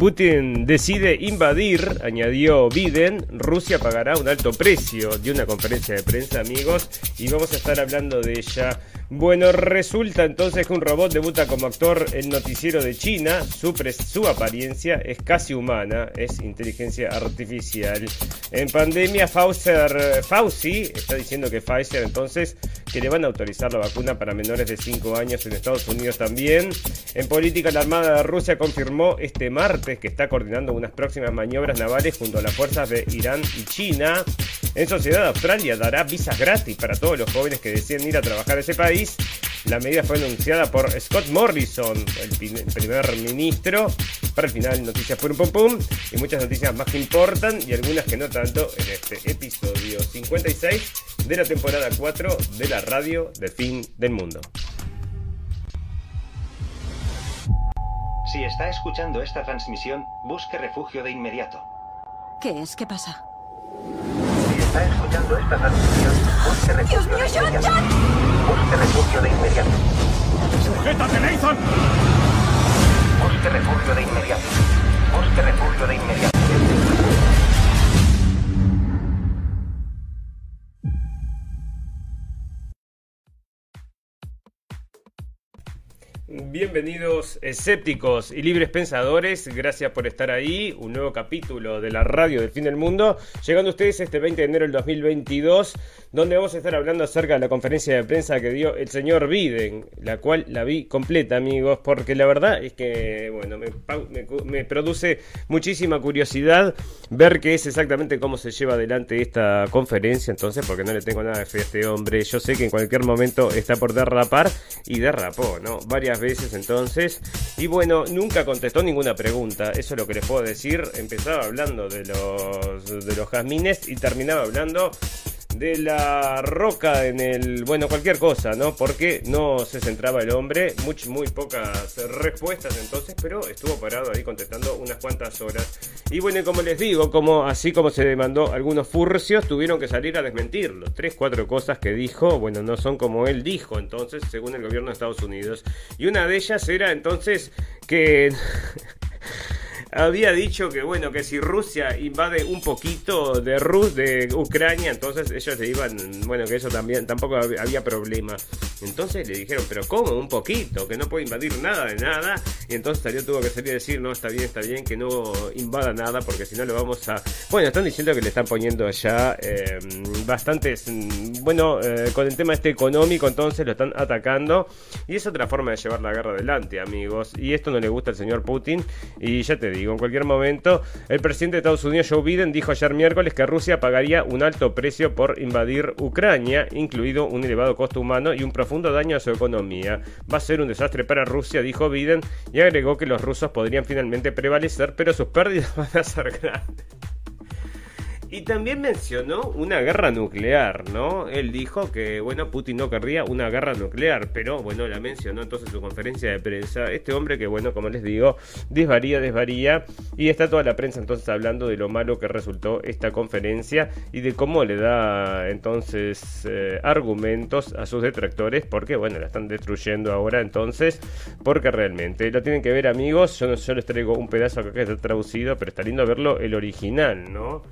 Putin decide invadir, añadió Biden, Rusia pagará un alto precio de una conferencia de prensa, amigos, y vamos a estar hablando de ella. Bueno, resulta entonces que un robot debuta como actor en noticiero de China. Su, apariencia es casi humana, es inteligencia artificial. En pandemia, Fauser, Fauci está diciendo que Pfizer entonces que le van a autorizar la vacuna para menores de 5 años en Estados Unidos también. En política, la Armada de Rusia confirmó este martes que está coordinando unas próximas maniobras navales junto a las fuerzas de Irán y China. En sociedad, Australia dará visas gratis para todos los jóvenes que deseen ir a trabajar a ese país. La medida fue anunciada por Scott Morrison, el, primer ministro. Para el final, noticias pum pum pum y muchas noticias más que importan y algunas que no tanto en este episodio 56 de la temporada 4 de la radio del fin del mundo. Si está escuchando esta transmisión, busque refugio de inmediato. ¿Qué es? ¿Qué pasa? Está escuchando esta transmisión, busque refugio Dios mío, de John, inmediato. John. Busque refugio de inmediato. ¡Sujétate, Nathan! Busque refugio de inmediato. Busque refugio de inmediato. Bienvenidos escépticos y libres pensadores, gracias por estar ahí, un nuevo capítulo de la radio del fin del mundo, llegando a ustedes este 20 de enero del 2022, donde vamos a estar hablando acerca de la conferencia de prensa que dio el señor Biden, la cual la vi completa amigos, porque la verdad es que, bueno, me, produce muchísima curiosidad ver qué es exactamente cómo se lleva adelante esta conferencia, entonces, porque no le tengo nada de fe a este hombre, yo sé que en cualquier momento está por derrapar y derrapó, ¿no? Varias veces entonces. Y bueno, nunca contestó ninguna pregunta. Eso es lo que les puedo decir. Empezaba hablando de los, de los jazmines y terminaba hablando de la roca en el. Bueno, cualquier cosa, ¿no? Porque no se centraba el hombre. Muy, muy pocas respuestas entonces, pero estuvo parado ahí contestando unas cuantas horas. Y bueno, como les digo, como así como se demandó algunos furcios, tuvieron que salir a desmentirlo. Tres, cuatro cosas que dijo, bueno, no son como él dijo, entonces, según el gobierno de Estados Unidos. Y una de ellas era entonces que. había dicho que bueno que si Rusia invade un poquito de Rus de Ucrania entonces ellos le iban bueno que eso también tampoco había problema. Entonces le dijeron pero cómo un poquito que no puede invadir nada de nada y entonces salió tuvo que salir a decir no está bien está bien que no invada nada porque si no lo vamos a bueno están diciendo que le están poniendo ya eh, bastantes bueno eh, con el tema este económico entonces lo están atacando. Y es otra forma de llevar la guerra adelante amigos. Y esto no le gusta al señor Putin. Y ya te digo en cualquier momento, el presidente de Estados Unidos, Joe Biden, dijo ayer miércoles que Rusia pagaría un alto precio por invadir Ucrania, incluido un elevado costo humano y un profundo daño a su economía. Va a ser un desastre para Rusia, dijo Biden, y agregó que los rusos podrían finalmente prevalecer, pero sus pérdidas van a ser grandes. Y también mencionó una guerra nuclear, ¿no? Él dijo que, bueno, Putin no querría una guerra nuclear, pero bueno, la mencionó entonces en su conferencia de prensa. Este hombre que, bueno, como les digo, desvaría, desvaría. Y está toda la prensa entonces hablando de lo malo que resultó esta conferencia y de cómo le da entonces eh, argumentos a sus detractores, porque, bueno, la están destruyendo ahora entonces, porque realmente lo tienen que ver, amigos. Yo, yo les traigo un pedazo acá que está traducido, pero está lindo verlo el original, ¿no?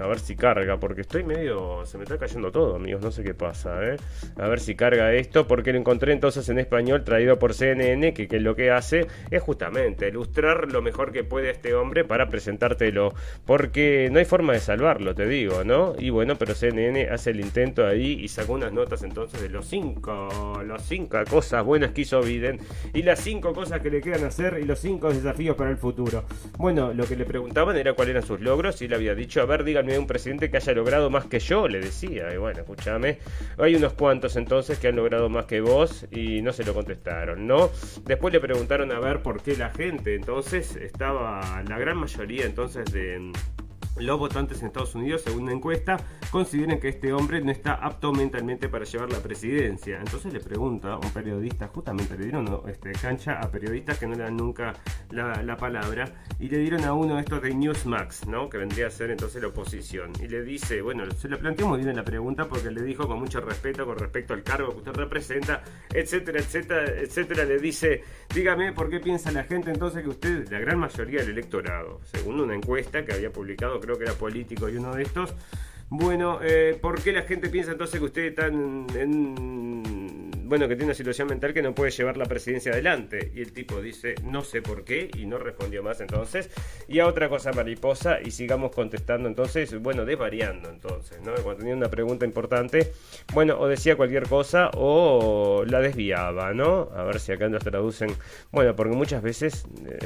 A ver si carga, porque estoy medio. Se me está cayendo todo, amigos. No sé qué pasa, ¿eh? A ver si carga esto, porque lo encontré entonces en español, traído por CNN, que, lo que hace es justamente ilustrar lo mejor que puede este hombre para presentártelo. Porque no hay forma de salvarlo, te digo, ¿no? Y bueno, pero CNN hace el intento ahí y sacó unas notas entonces de los cinco. Las cinco cosas buenas que hizo Biden y las cinco cosas que le quedan hacer y los cinco desafíos para el futuro. Bueno, lo que le preguntaban era cuáles eran sus logros y le había dicho, a ver, un presidente que haya logrado más que yo, le decía. Y bueno, escúchame, hay unos cuantos entonces que han logrado más que vos y no se lo contestaron, ¿no? Después le preguntaron a ver por qué la gente entonces estaba, la gran mayoría entonces de los votantes en Estados Unidos, según una encuesta, consideran que este hombre no está apto mentalmente para llevar la presidencia. Entonces le pregunta a un periodista, justamente le dieron este, cancha a periodistas que no le dan nunca la, palabra, y le dieron a uno de estos de Newsmax, ¿no? que vendría a ser entonces la oposición. Y le dice, bueno, se le planteó muy bien la pregunta porque le dijo con mucho respeto con respecto al cargo que usted representa, etcétera, etcétera, etcétera. Le dice, dígame por qué piensa la gente entonces que usted, la gran mayoría del electorado, según una encuesta que había publicado creo que era político y uno de estos. Bueno, eh, ¿por qué la gente piensa entonces que usted está en, bueno, que tiene una situación mental que no puede llevar la presidencia adelante? Y el tipo dice, no sé por qué, y no respondió más entonces. Y a otra cosa mariposa, y sigamos contestando entonces, bueno, desvariando entonces, ¿no? Cuando tenía una pregunta importante, bueno, o decía cualquier cosa o la desviaba, ¿no? A ver si acá nos traducen. Bueno, porque muchas veces... Eh,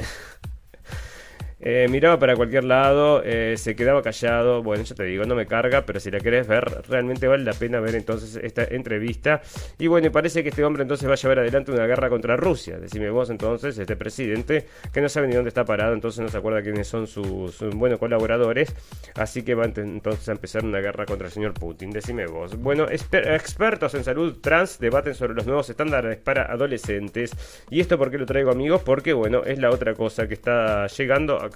eh, miraba para cualquier lado, eh, se quedaba callado. Bueno, yo te digo, no me carga, pero si la querés ver, realmente vale la pena ver entonces esta entrevista. Y bueno, y parece que este hombre entonces va a llevar adelante una guerra contra Rusia. Decime vos entonces, este presidente, que no sabe ni dónde está parado, entonces no se acuerda quiénes son sus, buenos colaboradores. Así que va entonces a empezar una guerra contra el señor Putin. Decime vos. Bueno, expertos en salud trans debaten sobre los nuevos estándares para adolescentes. ¿Y esto por qué lo traigo amigos? Porque bueno, es la otra cosa que está llegando a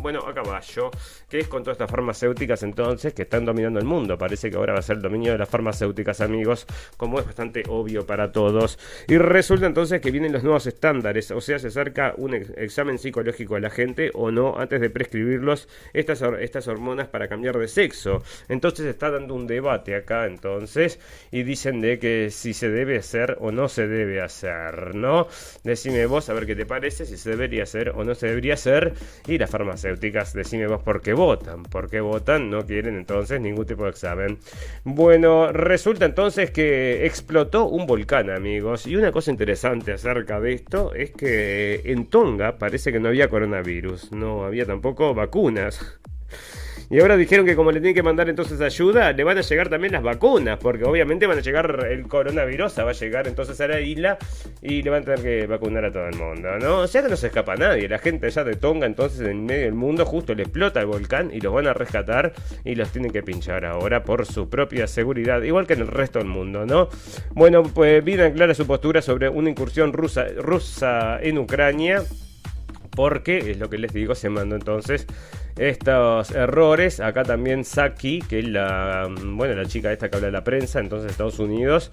bueno, a caballo, que es con todas estas farmacéuticas entonces que están dominando el mundo. Parece que ahora va a ser el dominio de las farmacéuticas, amigos, como es bastante obvio para todos. Y resulta entonces que vienen los nuevos estándares, o sea, se acerca un examen psicológico a la gente o no antes de prescribirlos estas, estas hormonas para cambiar de sexo. Entonces está dando un debate acá entonces y dicen de que si se debe hacer o no se debe hacer, ¿no? Decime vos a ver qué te parece, si se debería hacer o no se debería hacer. Y las farmacéuticas, decime vos por qué votan. ¿Por qué votan? No quieren entonces ningún tipo de examen. Bueno, resulta entonces que explotó un volcán, amigos. Y una cosa interesante acerca de esto es que en Tonga parece que no había coronavirus. No había tampoco vacunas. Y ahora dijeron que como le tienen que mandar entonces ayuda, le van a llegar también las vacunas, porque obviamente van a llegar el coronavirus, va a llegar entonces a la isla y le van a tener que vacunar a todo el mundo, ¿no? Sea que no se escapa nadie, la gente ya de Tonga entonces en medio del mundo justo le explota el volcán y los van a rescatar y los tienen que pinchar ahora por su propia seguridad, igual que en el resto del mundo, ¿no? Bueno, pues Biden clara su postura sobre una incursión rusa, rusa en Ucrania porque es lo que les digo, se mandó entonces estos errores. Acá también Saki, que es la, bueno, la chica esta que habla de la prensa, entonces Estados Unidos,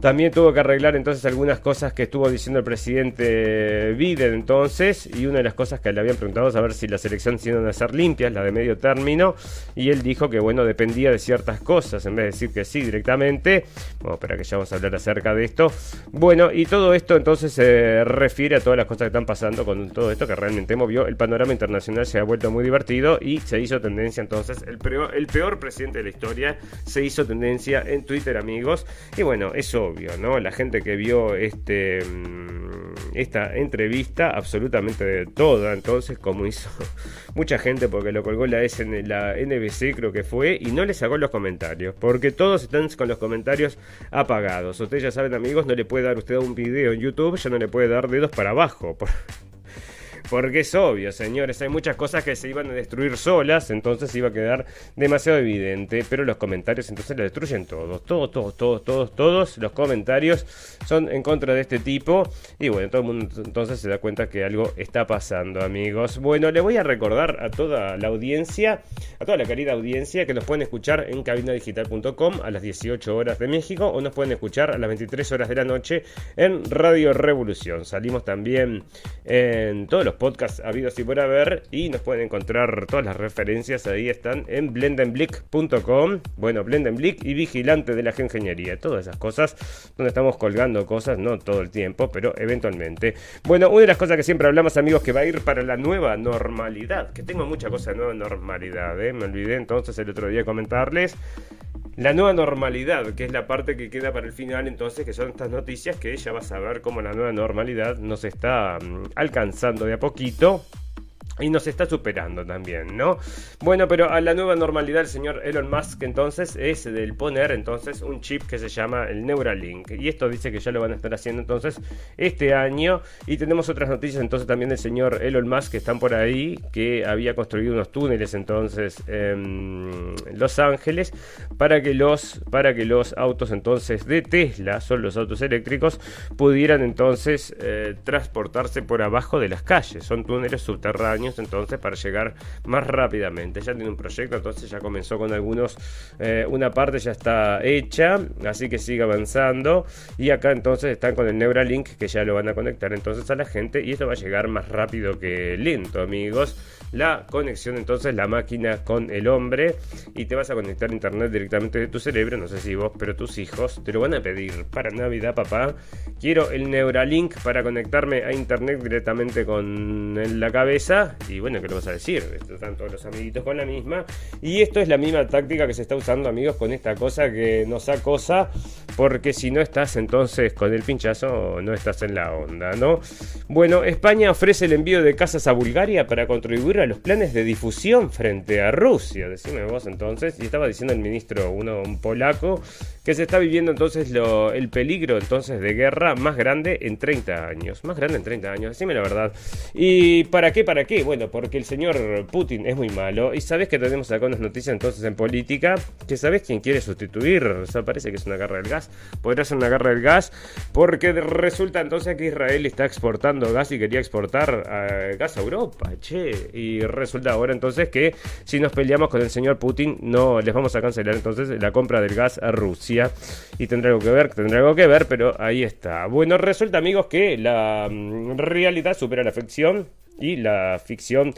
también tuvo que arreglar entonces algunas cosas que estuvo diciendo el presidente Biden entonces, y una de las cosas que le habían preguntado es a ver si las elecciones iban a ser limpias, la de medio término, y él dijo que bueno, dependía de ciertas cosas, en vez de decir que sí directamente. Bueno, espera que ya vamos a hablar acerca de esto. Bueno, y todo esto entonces se refiere a todas las cosas que están pasando con todo esto que realmente movió. El panorama internacional se ha vuelto muy divertido y se hizo tendencia entonces, el peor, el peor presidente de la historia se hizo tendencia en Twitter, amigos. Y bueno, eso obvio, ¿no? La gente que vio este mm, esta entrevista, absolutamente de toda, entonces, como hizo mucha gente, porque lo colgó la, SN, la NBC, creo que fue, y no le sacó los comentarios, porque todos están con los comentarios apagados. Ustedes ya saben, amigos, no le puede dar usted un video en YouTube, ya no le puede dar dedos para abajo. Porque es obvio, señores, hay muchas cosas que se iban a destruir solas, entonces iba a quedar demasiado evidente, pero los comentarios entonces lo destruyen todos, todos, todos, todos, todos, todos los comentarios son en contra de este tipo y bueno, todo el mundo entonces se da cuenta que algo está pasando, amigos. Bueno, le voy a recordar a toda la audiencia, a toda la querida audiencia que nos pueden escuchar en cabinadigital.com a las 18 horas de México o nos pueden escuchar a las 23 horas de la noche en Radio Revolución. Salimos también en todos los podcasts habidos y por haber y nos pueden encontrar todas las referencias ahí están en blendenblick.com bueno blendenblick y vigilante de la ingeniería todas esas cosas donde estamos colgando cosas no todo el tiempo pero eventualmente bueno una de las cosas que siempre hablamos amigos que va a ir para la nueva normalidad que tengo mucha cosa de nueva normalidad ¿eh? me olvidé entonces el otro día comentarles la nueva normalidad, que es la parte que queda para el final, entonces, que son estas noticias que ya vas a ver cómo la nueva normalidad nos está mm, alcanzando de a poquito. Y nos está superando también, ¿no? Bueno, pero a la nueva normalidad el señor Elon Musk entonces es del poner entonces un chip que se llama el Neuralink. Y esto dice que ya lo van a estar haciendo entonces este año. Y tenemos otras noticias entonces también del señor Elon Musk que están por ahí, que había construido unos túneles entonces en Los Ángeles para que los, para que los autos entonces de Tesla, son los autos eléctricos, pudieran entonces eh, transportarse por abajo de las calles. Son túneles subterráneos entonces para llegar más rápidamente. Ya tiene un proyecto, entonces ya comenzó con algunos, eh, una parte ya está hecha, así que sigue avanzando. Y acá entonces están con el Neuralink que ya lo van a conectar entonces a la gente y esto va a llegar más rápido que lento, amigos. La conexión entonces, la máquina con el hombre y te vas a conectar a internet directamente de tu cerebro, no sé si vos, pero tus hijos te lo van a pedir para Navidad, papá. Quiero el Neuralink para conectarme a internet directamente con la cabeza y bueno, ¿qué le vas a decir? Están todos los amiguitos con la misma. Y esto es la misma táctica que se está usando, amigos, con esta cosa que nos acosa. Porque si no estás entonces con el pinchazo, no estás en la onda, ¿no? Bueno, España ofrece el envío de casas a Bulgaria para contribuir a los planes de difusión frente a Rusia. Decime vos entonces. Y estaba diciendo el ministro, uno, un polaco, que se está viviendo entonces el peligro entonces de guerra más grande en 30 años. Más grande en 30 años, decime la verdad. ¿Y para qué? ¿Para qué? Bueno, porque el señor Putin es muy malo. Y sabes que tenemos acá unas noticias entonces en política. Que sabes quién quiere sustituir. O parece que es una guerra del gas. Podría ser una guerra del gas. Porque resulta entonces que Israel está exportando gas y quería exportar gas a Europa. Che. Y resulta ahora entonces que si nos peleamos con el señor Putin, no les vamos a cancelar entonces la compra del gas a Rusia. Y tendrá algo que ver, tendrá algo que ver, pero ahí está. Bueno, resulta amigos que la mm, realidad supera la ficción y la ficción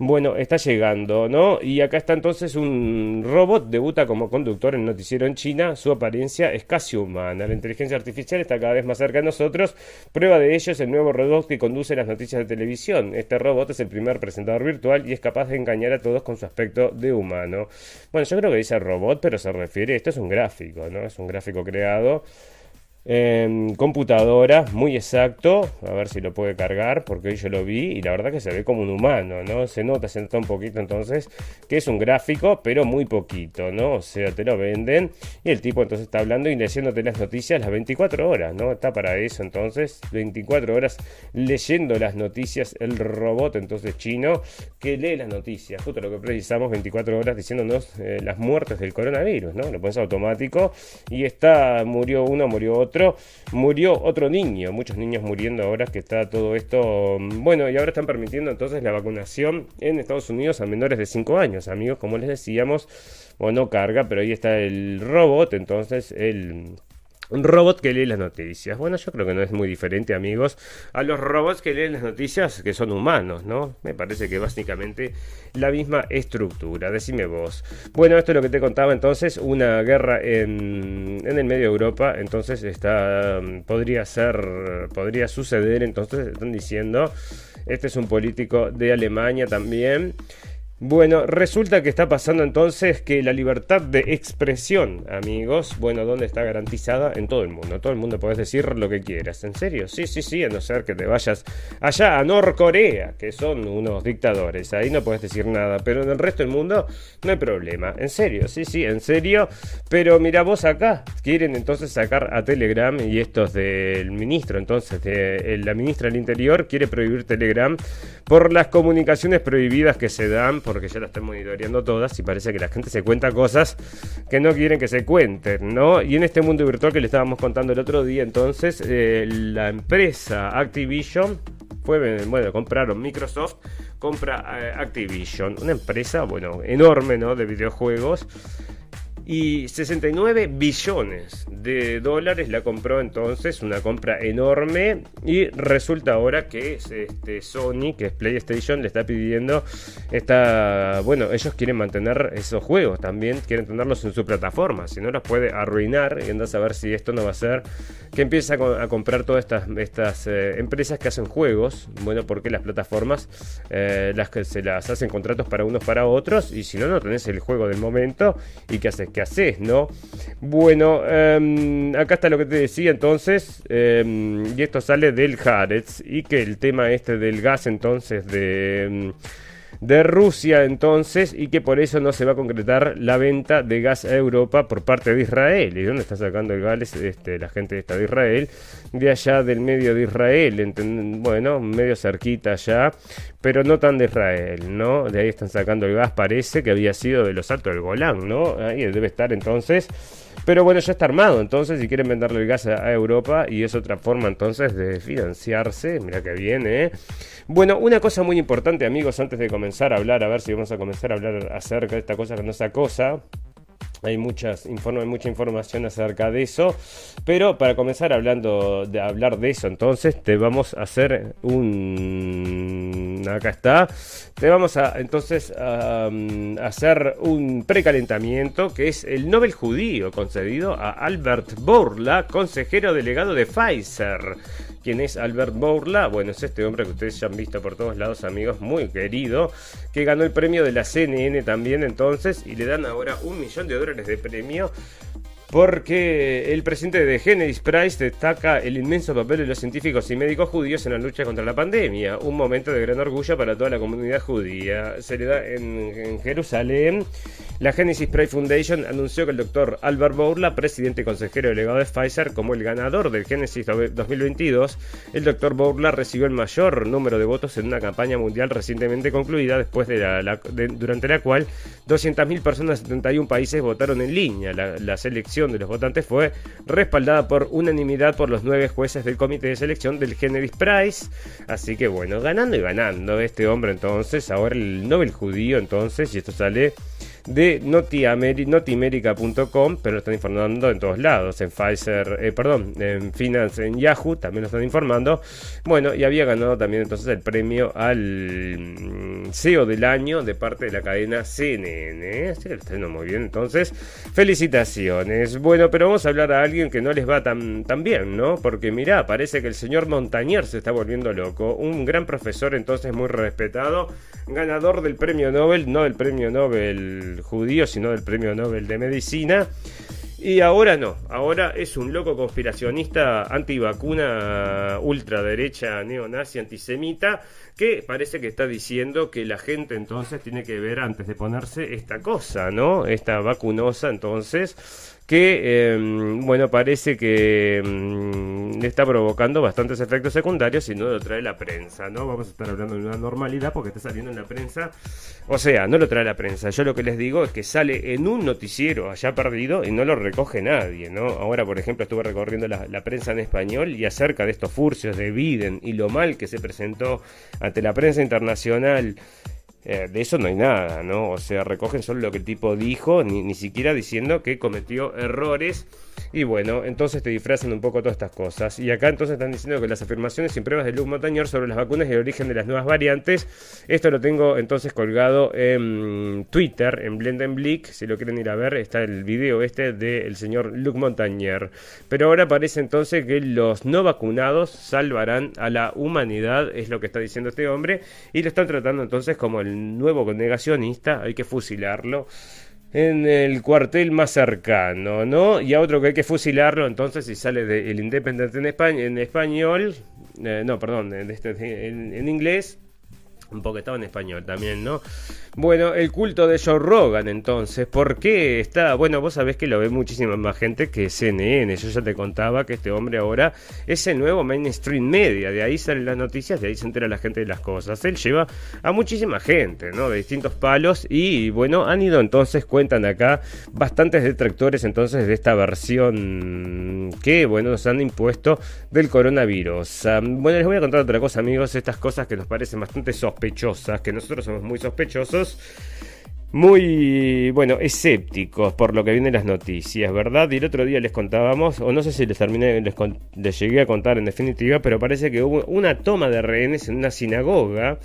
bueno, está llegando, ¿no? Y acá está entonces un robot, debuta como conductor en noticiero en China, su apariencia es casi humana, la inteligencia artificial está cada vez más cerca de nosotros, prueba de ello es el nuevo robot que conduce las noticias de televisión, este robot es el primer presentador virtual y es capaz de engañar a todos con su aspecto de humano. Bueno, yo creo que dice robot, pero se refiere, esto es un gráfico, ¿no? Es un gráfico creado computadora, muy exacto, a ver si lo puede cargar, porque hoy yo lo vi y la verdad que se ve como un humano, ¿no? Se nota, se nota un poquito entonces que es un gráfico, pero muy poquito, ¿no? O sea, te lo venden y el tipo entonces está hablando y leyéndote las noticias las 24 horas, ¿no? Está para eso entonces, 24 horas leyendo las noticias, el robot entonces chino que lee las noticias, justo lo que precisamos, 24 horas diciéndonos eh, las muertes del coronavirus, ¿no? Lo pones automático y está, murió uno, murió otro murió otro niño, muchos niños muriendo ahora que está todo esto, mm, bueno, y ahora están permitiendo entonces la vacunación en Estados Unidos a menores de 5 años, amigos, como les decíamos, bueno, carga, pero ahí está el robot, entonces el robot que lee las noticias. Bueno, yo creo que no es muy diferente, amigos, a los robots que leen las noticias que son humanos, ¿no? Me parece que básicamente la misma estructura. Decime vos. Bueno, esto es lo que te contaba entonces, una guerra en, en el medio de Europa, entonces está podría ser podría suceder, entonces están diciendo, este es un político de Alemania también bueno, resulta que está pasando entonces que la libertad de expresión, amigos, bueno, ¿dónde está garantizada? En todo el mundo. Todo el mundo puedes decir lo que quieras. ¿En serio? Sí, sí, sí, a no ser que te vayas allá a Norcorea, que son unos dictadores. Ahí no puedes decir nada. Pero en el resto del mundo no hay problema. En serio, sí, sí, en serio. Pero mira vos acá, quieren entonces sacar a Telegram y estos del ministro, entonces, de, la ministra del Interior quiere prohibir Telegram por las comunicaciones prohibidas que se dan porque ya la están monitoreando todas y parece que la gente se cuenta cosas que no quieren que se cuenten, ¿no? Y en este mundo virtual que le estábamos contando el otro día, entonces, eh, la empresa Activision fue, bueno, compraron Microsoft, compra eh, Activision, una empresa, bueno, enorme, ¿no? De videojuegos y 69 billones de dólares la compró entonces, una compra enorme. Y resulta ahora que este, Sony, que es PlayStation, le está pidiendo, está, bueno, ellos quieren mantener esos juegos también, quieren tenerlos en su plataforma, si no los puede arruinar y andas a ver si esto no va a ser que empieza a, comprar todas estas, estas eh, empresas que hacen juegos, bueno, porque las plataformas eh, las que se las hacen contratos para unos para otros y si no, no tenés el juego del momento y que haces haces, ¿no? Bueno, em, acá está lo que te decía entonces, em, y esto sale del Haaretz, y que el tema este del gas entonces de em, de Rusia entonces y que por eso no se va a concretar la venta de gas a Europa por parte de Israel. ¿Y dónde está sacando el gas este, la gente esta de Israel? De allá del medio de Israel, bueno, medio cerquita allá, pero no tan de Israel, ¿no? De ahí están sacando el gas, parece que había sido de los altos del Golán, ¿no? Ahí debe estar entonces pero bueno, ya está armado, entonces si quieren venderle el gas a, Europa y es otra forma entonces de financiarse, mira que viene. ¿eh? Bueno, una cosa muy importante amigos, antes de comenzar a hablar, a ver si vamos a comenzar a hablar acerca de esta cosa que no cosa hay muchas mucha información acerca de eso, pero para comenzar hablando de hablar de eso, entonces te vamos a hacer un acá está, te vamos a entonces a, hacer un precalentamiento que es el Nobel judío concedido a Albert Bourla, consejero delegado de Pfizer. ¿Quién es Albert Bourla? Bueno, es este hombre que ustedes ya han visto por todos lados, amigos, muy querido, que ganó el premio de la CNN también entonces y le dan ahora un millón de dólares de premio porque el presidente de Genesis Price destaca el inmenso papel de los científicos y médicos judíos en la lucha contra la pandemia, un momento de gran orgullo para toda la comunidad judía. Se le da en, Jerusalén. La Genesis Price Foundation anunció que el doctor Albert Bourla, presidente y consejero delegado de Pfizer, como el ganador del Genesis 2022. El doctor Bourla recibió el mayor número de votos en una campaña mundial recientemente concluida, después de la, durante la cual 200.000 personas de 71 países votaron en línea. la de los votantes fue respaldada por unanimidad por los nueve jueces del comité de selección del Kennedy Prize. Así que bueno, ganando y ganando este hombre entonces, ahora el Nobel judío entonces, y esto sale de notiamerica.com, pero lo están informando en todos lados, en Pfizer, eh, perdón, en Finance, en Yahoo, también lo están informando. Bueno, y había ganado también entonces el premio al mm, CEO del año de parte de la cadena CNN, que lo muy bien, entonces, felicitaciones. Bueno, pero vamos a hablar a alguien que no les va tan, tan bien, ¿no? Porque mirá, parece que el señor Montañer se está volviendo loco, un gran profesor entonces muy respetado, ganador del premio Nobel, no del premio Nobel judío, sino del Premio Nobel de Medicina. Y ahora no, ahora es un loco conspiracionista antivacuna, ultraderecha, neonazi, antisemita, que parece que está diciendo que la gente entonces tiene que ver antes de ponerse esta cosa, ¿no? Esta vacunosa entonces que, em, bueno, parece que em, está provocando bastantes efectos secundarios y no lo trae la prensa, ¿no? Vamos a estar hablando de una normalidad porque está saliendo en la prensa. O sea, no lo trae la prensa. Yo lo que les digo es que sale en un noticiero allá perdido y no lo recoge nadie, ¿no? Ahora, por ejemplo, estuve recorriendo la prensa en español y acerca de estos furcios de Biden y lo mal que se presentó la prensa internacional eh, de eso no hay nada, ¿no? O sea, recogen solo lo que el tipo dijo, ni, ni siquiera diciendo que cometió errores y bueno, entonces te disfrazan un poco todas estas cosas. Y acá entonces están diciendo que las afirmaciones sin pruebas de Luke Montañor sobre las vacunas y el origen de las nuevas variantes. Esto lo tengo entonces colgado en Twitter, en Blendenblick. Si lo quieren ir a ver, está el video este del señor Luke Montañer. Pero ahora parece entonces que los no vacunados salvarán a la humanidad, es lo que está diciendo este hombre. Y lo están tratando entonces como el nuevo negacionista. Hay que fusilarlo en el cuartel más cercano, ¿no? Y a otro que hay que fusilarlo, entonces, si sale del Independiente en, España, en español, eh, no, perdón, este, en inglés, un poco estaba en español también, ¿no? Bueno, el culto de Joe Rogan, entonces, ¿por qué está? Bueno, vos sabés que lo ve muchísima más gente que CNN. Yo ya te contaba que este hombre ahora es el nuevo mainstream media. De ahí salen las noticias, de ahí se entera la gente de las cosas. Él lleva a muchísima gente, ¿no? De distintos palos. Y bueno, han ido entonces, cuentan acá, bastantes detractores entonces de esta versión que, bueno, nos han impuesto del coronavirus. bueno, les voy a contar otra cosa, amigos. Estas cosas que nos parecen bastante sospechosas, que nosotros somos muy sospechosos muy, bueno, escépticos por lo que vienen las noticias, ¿verdad? Y el otro día les contábamos, o no sé si les terminé, les, llegué a contar en definitiva, pero parece que hubo una toma de rehenes en una sinagoga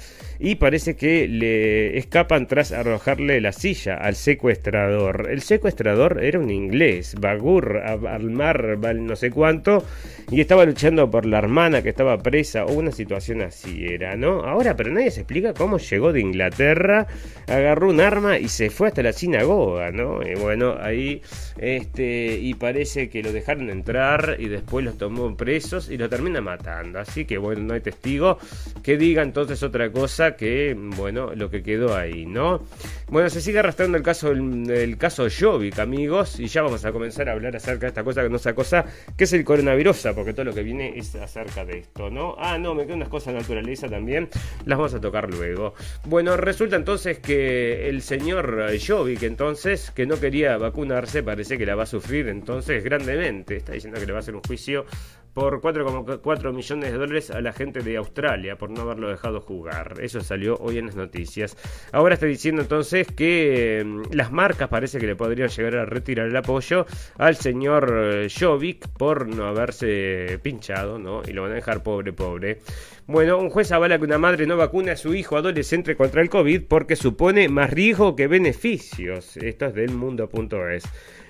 y parece que le escapan tras arrojarle la silla al secuestrador. El secuestrador era un inglés, Bagur Almar, no sé cuánto, y estaba luchando por la hermana que estaba presa o una situación así era, ¿no? Ahora, pero nadie se explica cómo llegó de Inglaterra, agarró un arma y se fue hasta la sinagoga, ¿no? Y bueno, ahí, este, y parece que lo dejaron entrar y después los tomó presos y lo termina matando. Así que bueno, no hay testigo que diga entonces otra cosa que, bueno, lo que quedó ahí, ¿no? Bueno, se sigue arrastrando el caso del caso Jovic, amigos, y ya vamos a comenzar a hablar acerca de esta cosa que no sea cosa, que es el coronavirus, porque todo lo que viene es acerca de esto, ¿no? Ah, no, me quedan unas cosas de naturaleza también, las vamos a tocar luego. Bueno, resulta entonces que el señor Jovic, entonces, que no quería vacunarse, parece que la va a sufrir entonces grandemente. Está diciendo que le va a hacer un juicio por 4,4 millones de dólares a la gente de Australia por no haberlo dejado jugar. Eso salió hoy en las noticias. Ahora está diciendo entonces que mm, las marcas parece que le podrían llegar a retirar el apoyo al señor eh, Jovic por no haberse pinchado, ¿no? Y lo van a dejar pobre, pobre. Bueno, un juez avala que una madre no vacune a su hijo adolescente contra el COVID porque supone más riesgo que beneficios. Esto es del mundo.es.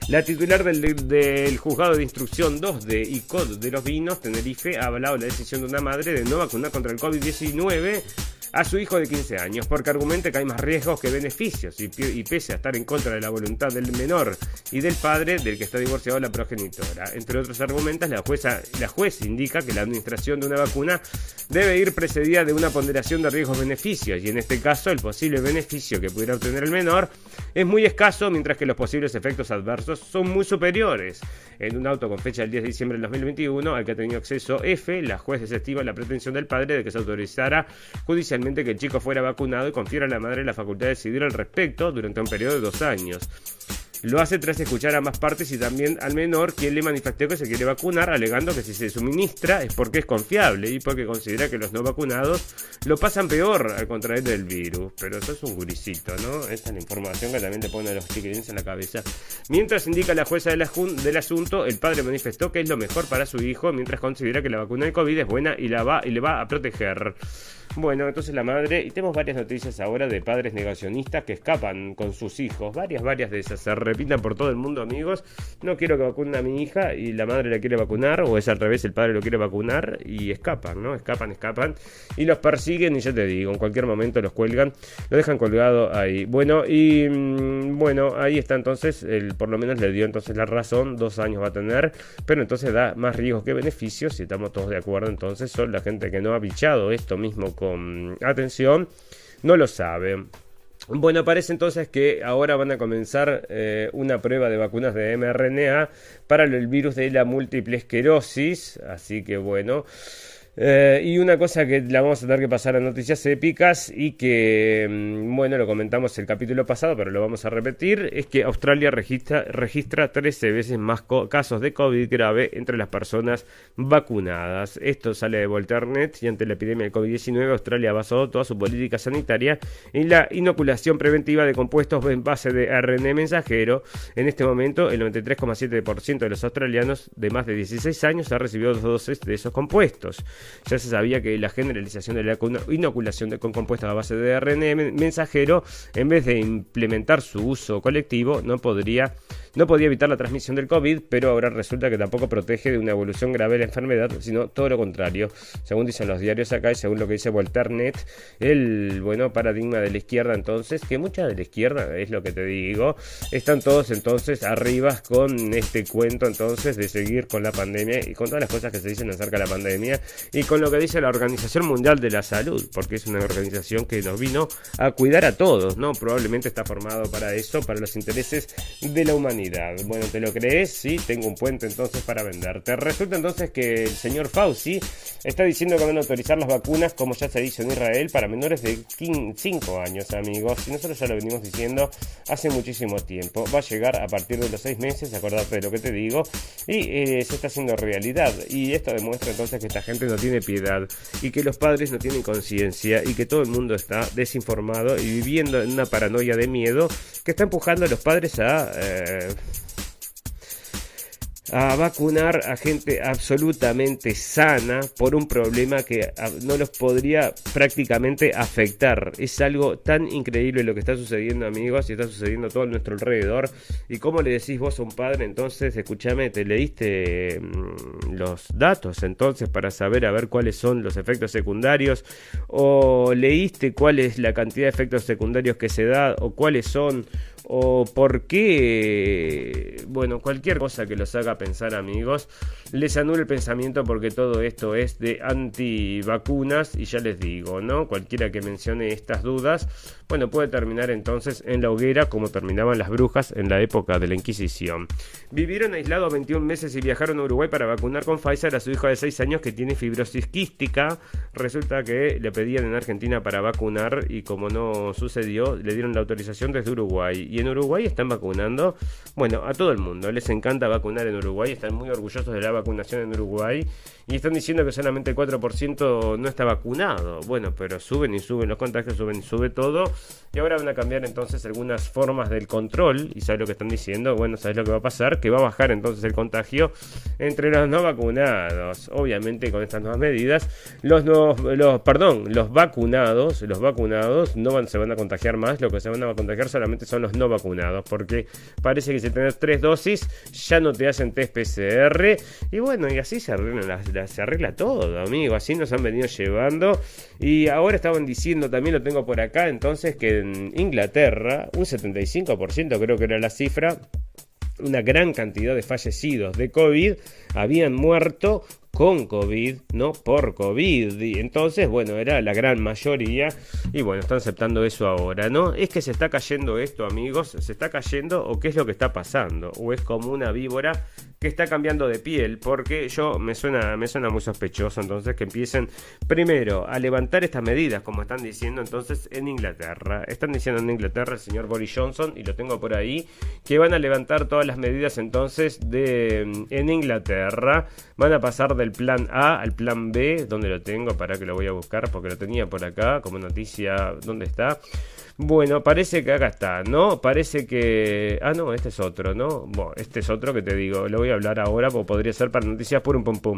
La titular del, juzgado de instrucción 2 de ICOD de los vinos, Tenerife, ha avalado la decisión de una madre de no vacunar contra el COVID-19 a su hijo de 15 años, porque argumenta que hay más riesgos que beneficios y, pese a estar en contra de la voluntad del menor y del padre del que está divorciado la progenitora. Entre otros argumentos, la, jueza, la juez indica que la administración de una vacuna debe ir precedida de una ponderación de riesgos-beneficios y en este caso el posible beneficio que pudiera obtener el menor es muy escaso mientras que los posibles efectos adversos son muy superiores. En un auto con fecha del 10 de diciembre del 2021 al que ha tenido acceso F, la juez desestima la pretensión del padre de que se autorizara judicialmente que el chico fuera vacunado y confiera a la madre la facultad de decidir al respecto durante un periodo de dos años. Lo hace tras escuchar a más partes y también al menor, quien le manifestó que se quiere vacunar, alegando que si se suministra es porque es confiable y porque considera que los no vacunados lo pasan peor al contraer el virus. Pero eso es un gurisito, ¿no? Esta es la información que también te pone los chiquilines en la cabeza. Mientras indica la jueza del, del asunto, el padre manifestó que es lo mejor para su hijo, mientras considera que la vacuna de COVID es buena y, la va, y le va a proteger. Bueno, entonces la madre, y tenemos varias noticias ahora de padres negacionistas que escapan con sus hijos, varias, varias de esas, se repitan por todo el mundo amigos, no quiero que vacune a mi hija y la madre la quiere vacunar, o es al revés, el padre lo quiere vacunar y escapan, ¿no? Escapan, escapan, y los persiguen y ya te digo, en cualquier momento los cuelgan, lo dejan colgado ahí. Bueno, y mm, bueno, ahí está entonces, el, por lo menos le dio entonces la razón, dos años va a tener, pero entonces da más riesgos que beneficios, si estamos todos de acuerdo, entonces son la gente que no ha bichado esto mismo con atención, no lo sabe. Bueno, parece entonces que ahora van a comenzar eh, una prueba de vacunas de mRNA para el virus de la múltiple esclerosis, así que bueno. Eh, y una cosa que la vamos a tener que pasar a noticias épicas y que, mm, bueno, lo comentamos el capítulo pasado, pero lo vamos a repetir, es que Australia registra, registra 13 veces más casos de COVID grave entre las personas vacunadas. Esto sale de Volternet y ante la epidemia del COVID-19 Australia ha basado toda su política sanitaria en la inoculación preventiva de compuestos en base de ARN mensajero. En este momento, el 93,7% de los australianos de más de 16 años ha recibido dos dosis de esos compuestos. Ya se sabía que la generalización de la inoculación de, con compuestos a base de ARN mensajero, en vez de implementar su uso colectivo, no podría no podía evitar la transmisión del COVID, pero ahora resulta que tampoco protege de una evolución grave de la enfermedad, sino todo lo contrario. Según dicen los diarios acá y según lo que dice Volternet, el bueno paradigma de la izquierda entonces, que mucha de la izquierda es lo que te digo, están todos entonces arriba con este cuento entonces de seguir con la pandemia y con todas las cosas que se dicen acerca de la pandemia y con lo que dice la Organización Mundial de la Salud, porque es una organización que nos vino a cuidar a todos, ¿no? Probablemente está formado para eso, para los intereses de la humanidad. Bueno, ¿te lo crees? Sí, tengo un puente entonces para venderte. Resulta entonces que el señor Fauci está diciendo que van a autorizar las vacunas, como ya se dicho en Israel, para menores de 5 años, amigos. Y nosotros ya lo venimos diciendo hace muchísimo tiempo. Va a llegar a partir de los 6 meses, acordate de lo que te digo, y eh, se está haciendo realidad. Y esto demuestra entonces que esta gente no tiene piedad y que los padres no tienen conciencia y que todo el mundo está desinformado y viviendo en una paranoia de miedo que está empujando a los padres a... Eh, a vacunar a gente absolutamente sana por un problema que ah, no los podría prácticamente afectar. Es algo tan increíble lo que está sucediendo, amigos, y está sucediendo todo a nuestro alrededor. ¿Y cómo le decís vos a un padre? Entonces, escúchame, te leíste mm, los datos entonces para saber a ver cuáles son los efectos secundarios o leíste cuál es la cantidad de efectos secundarios que se da o cuáles son o por qué, bueno, cualquier cosa que los haga pensar amigos, les anula el pensamiento porque todo esto es de antivacunas y ya les digo, ¿no? Cualquiera que mencione estas dudas, bueno, puede terminar entonces en la hoguera como terminaban las brujas en la época de la Inquisición. Vivieron aislados 21 meses y viajaron a Uruguay para vacunar con Pfizer a su hijo de 6 años que tiene fibrosis quística. Resulta que le pedían en Argentina para vacunar y como no sucedió, le dieron la autorización desde Uruguay y en Uruguay están vacunando, bueno, a todo el mundo. Les encanta vacunar en Uruguay, están muy orgullosos de la vacunación en Uruguay y están diciendo que solamente el 4% no está vacunado. Bueno, pero suben y suben los contagios, suben y sube todo. Y ahora van a cambiar entonces algunas formas del control. ¿Y sabes lo que están diciendo? Bueno, ¿sabes lo que va a pasar? Que va a bajar entonces el contagio entre los no vacunados. Obviamente con estas nuevas medidas, los, no, los perdón, los vacunados, los vacunados no se van a contagiar más. Lo que se van a contagiar solamente son los no vacunados. Porque parece que si tenés tres dosis, ya no te hacen test PCR. Y bueno, y así se arreglan las se arregla todo, amigo. Así nos han venido llevando. Y ahora estaban diciendo, también lo tengo por acá, entonces que en Inglaterra, un 75% creo que era la cifra, una gran cantidad de fallecidos de COVID habían muerto con COVID, no por COVID. Y entonces, bueno, era la gran mayoría. Y bueno, están aceptando eso ahora, ¿no? Es que se está cayendo esto, amigos. ¿Se está cayendo o qué es lo que está pasando? ¿O es como una víbora que está cambiando de piel? Porque yo me suena, me suena muy sospechoso entonces que empiecen primero a levantar estas medidas, como están diciendo entonces en Inglaterra. Están diciendo en Inglaterra el señor Boris Johnson, y lo tengo por ahí, que van a levantar todas las medidas entonces de en Inglaterra. Van a pasar de el plan A al plan B, donde lo tengo, para que lo voy a buscar, porque lo tenía por acá como noticia, ¿dónde está? Bueno, parece que acá está, ¿no? Parece que... Ah, no, este es otro, ¿no? Bueno, este es otro que te digo, lo voy a hablar ahora, porque podría ser para noticias por un pum pum.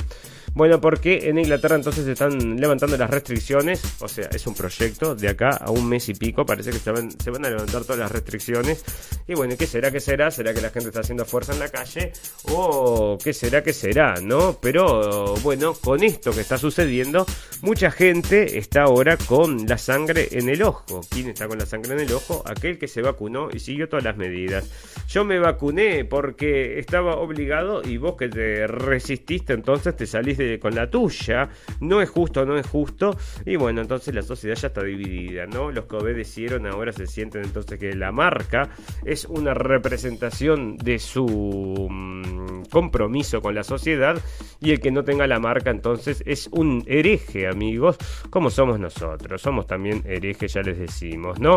Bueno, porque en Inglaterra entonces están levantando las restricciones, o sea, es un proyecto de acá a un mes y pico, parece que se van, se van a levantar todas las restricciones. Y bueno, ¿qué será? ¿Qué será? ¿Será que la gente está haciendo fuerza en la calle? ¿O qué será? ¿Qué será? ¿No? Pero bueno, con esto que está sucediendo, mucha gente está ahora con la sangre en el ojo. ¿Quién está con la sangre en el ojo, aquel que se vacunó y siguió todas las medidas. Yo me vacuné porque estaba obligado y vos que te resististe entonces te salís con la tuya. No es justo, no es justo. Y bueno, entonces la sociedad ya está dividida, ¿no? Los que obedecieron ahora se sienten entonces que la marca es una representación de su mm, compromiso con la sociedad y el que no tenga la marca entonces es un hereje, amigos, como somos nosotros. Somos también herejes, ya les decimos, ¿no?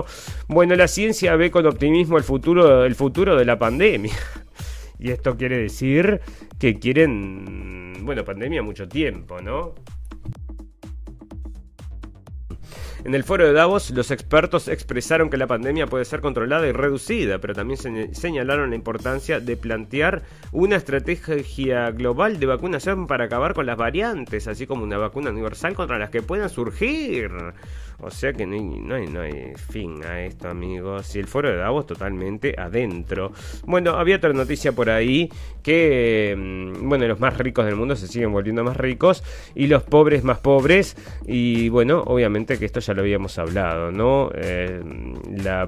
Bueno, la ciencia ve con optimismo el futuro, el futuro de la pandemia. Y esto quiere decir que quieren, bueno, pandemia mucho tiempo, ¿no? En el foro de Davos, los expertos expresaron que la pandemia puede ser controlada y reducida, pero también señalaron la importancia de plantear una estrategia global de vacunación para acabar con las variantes, así como una vacuna universal contra las que puedan surgir. O sea que no hay, no hay, fin a esto, amigos. Y el foro de Davos totalmente adentro. Bueno, había otra noticia por ahí que, mm, bueno, los más ricos del mundo se siguen volviendo más ricos y los pobres más pobres. Y bueno, obviamente que esto ya lo habíamos hablado, ¿no? Eh,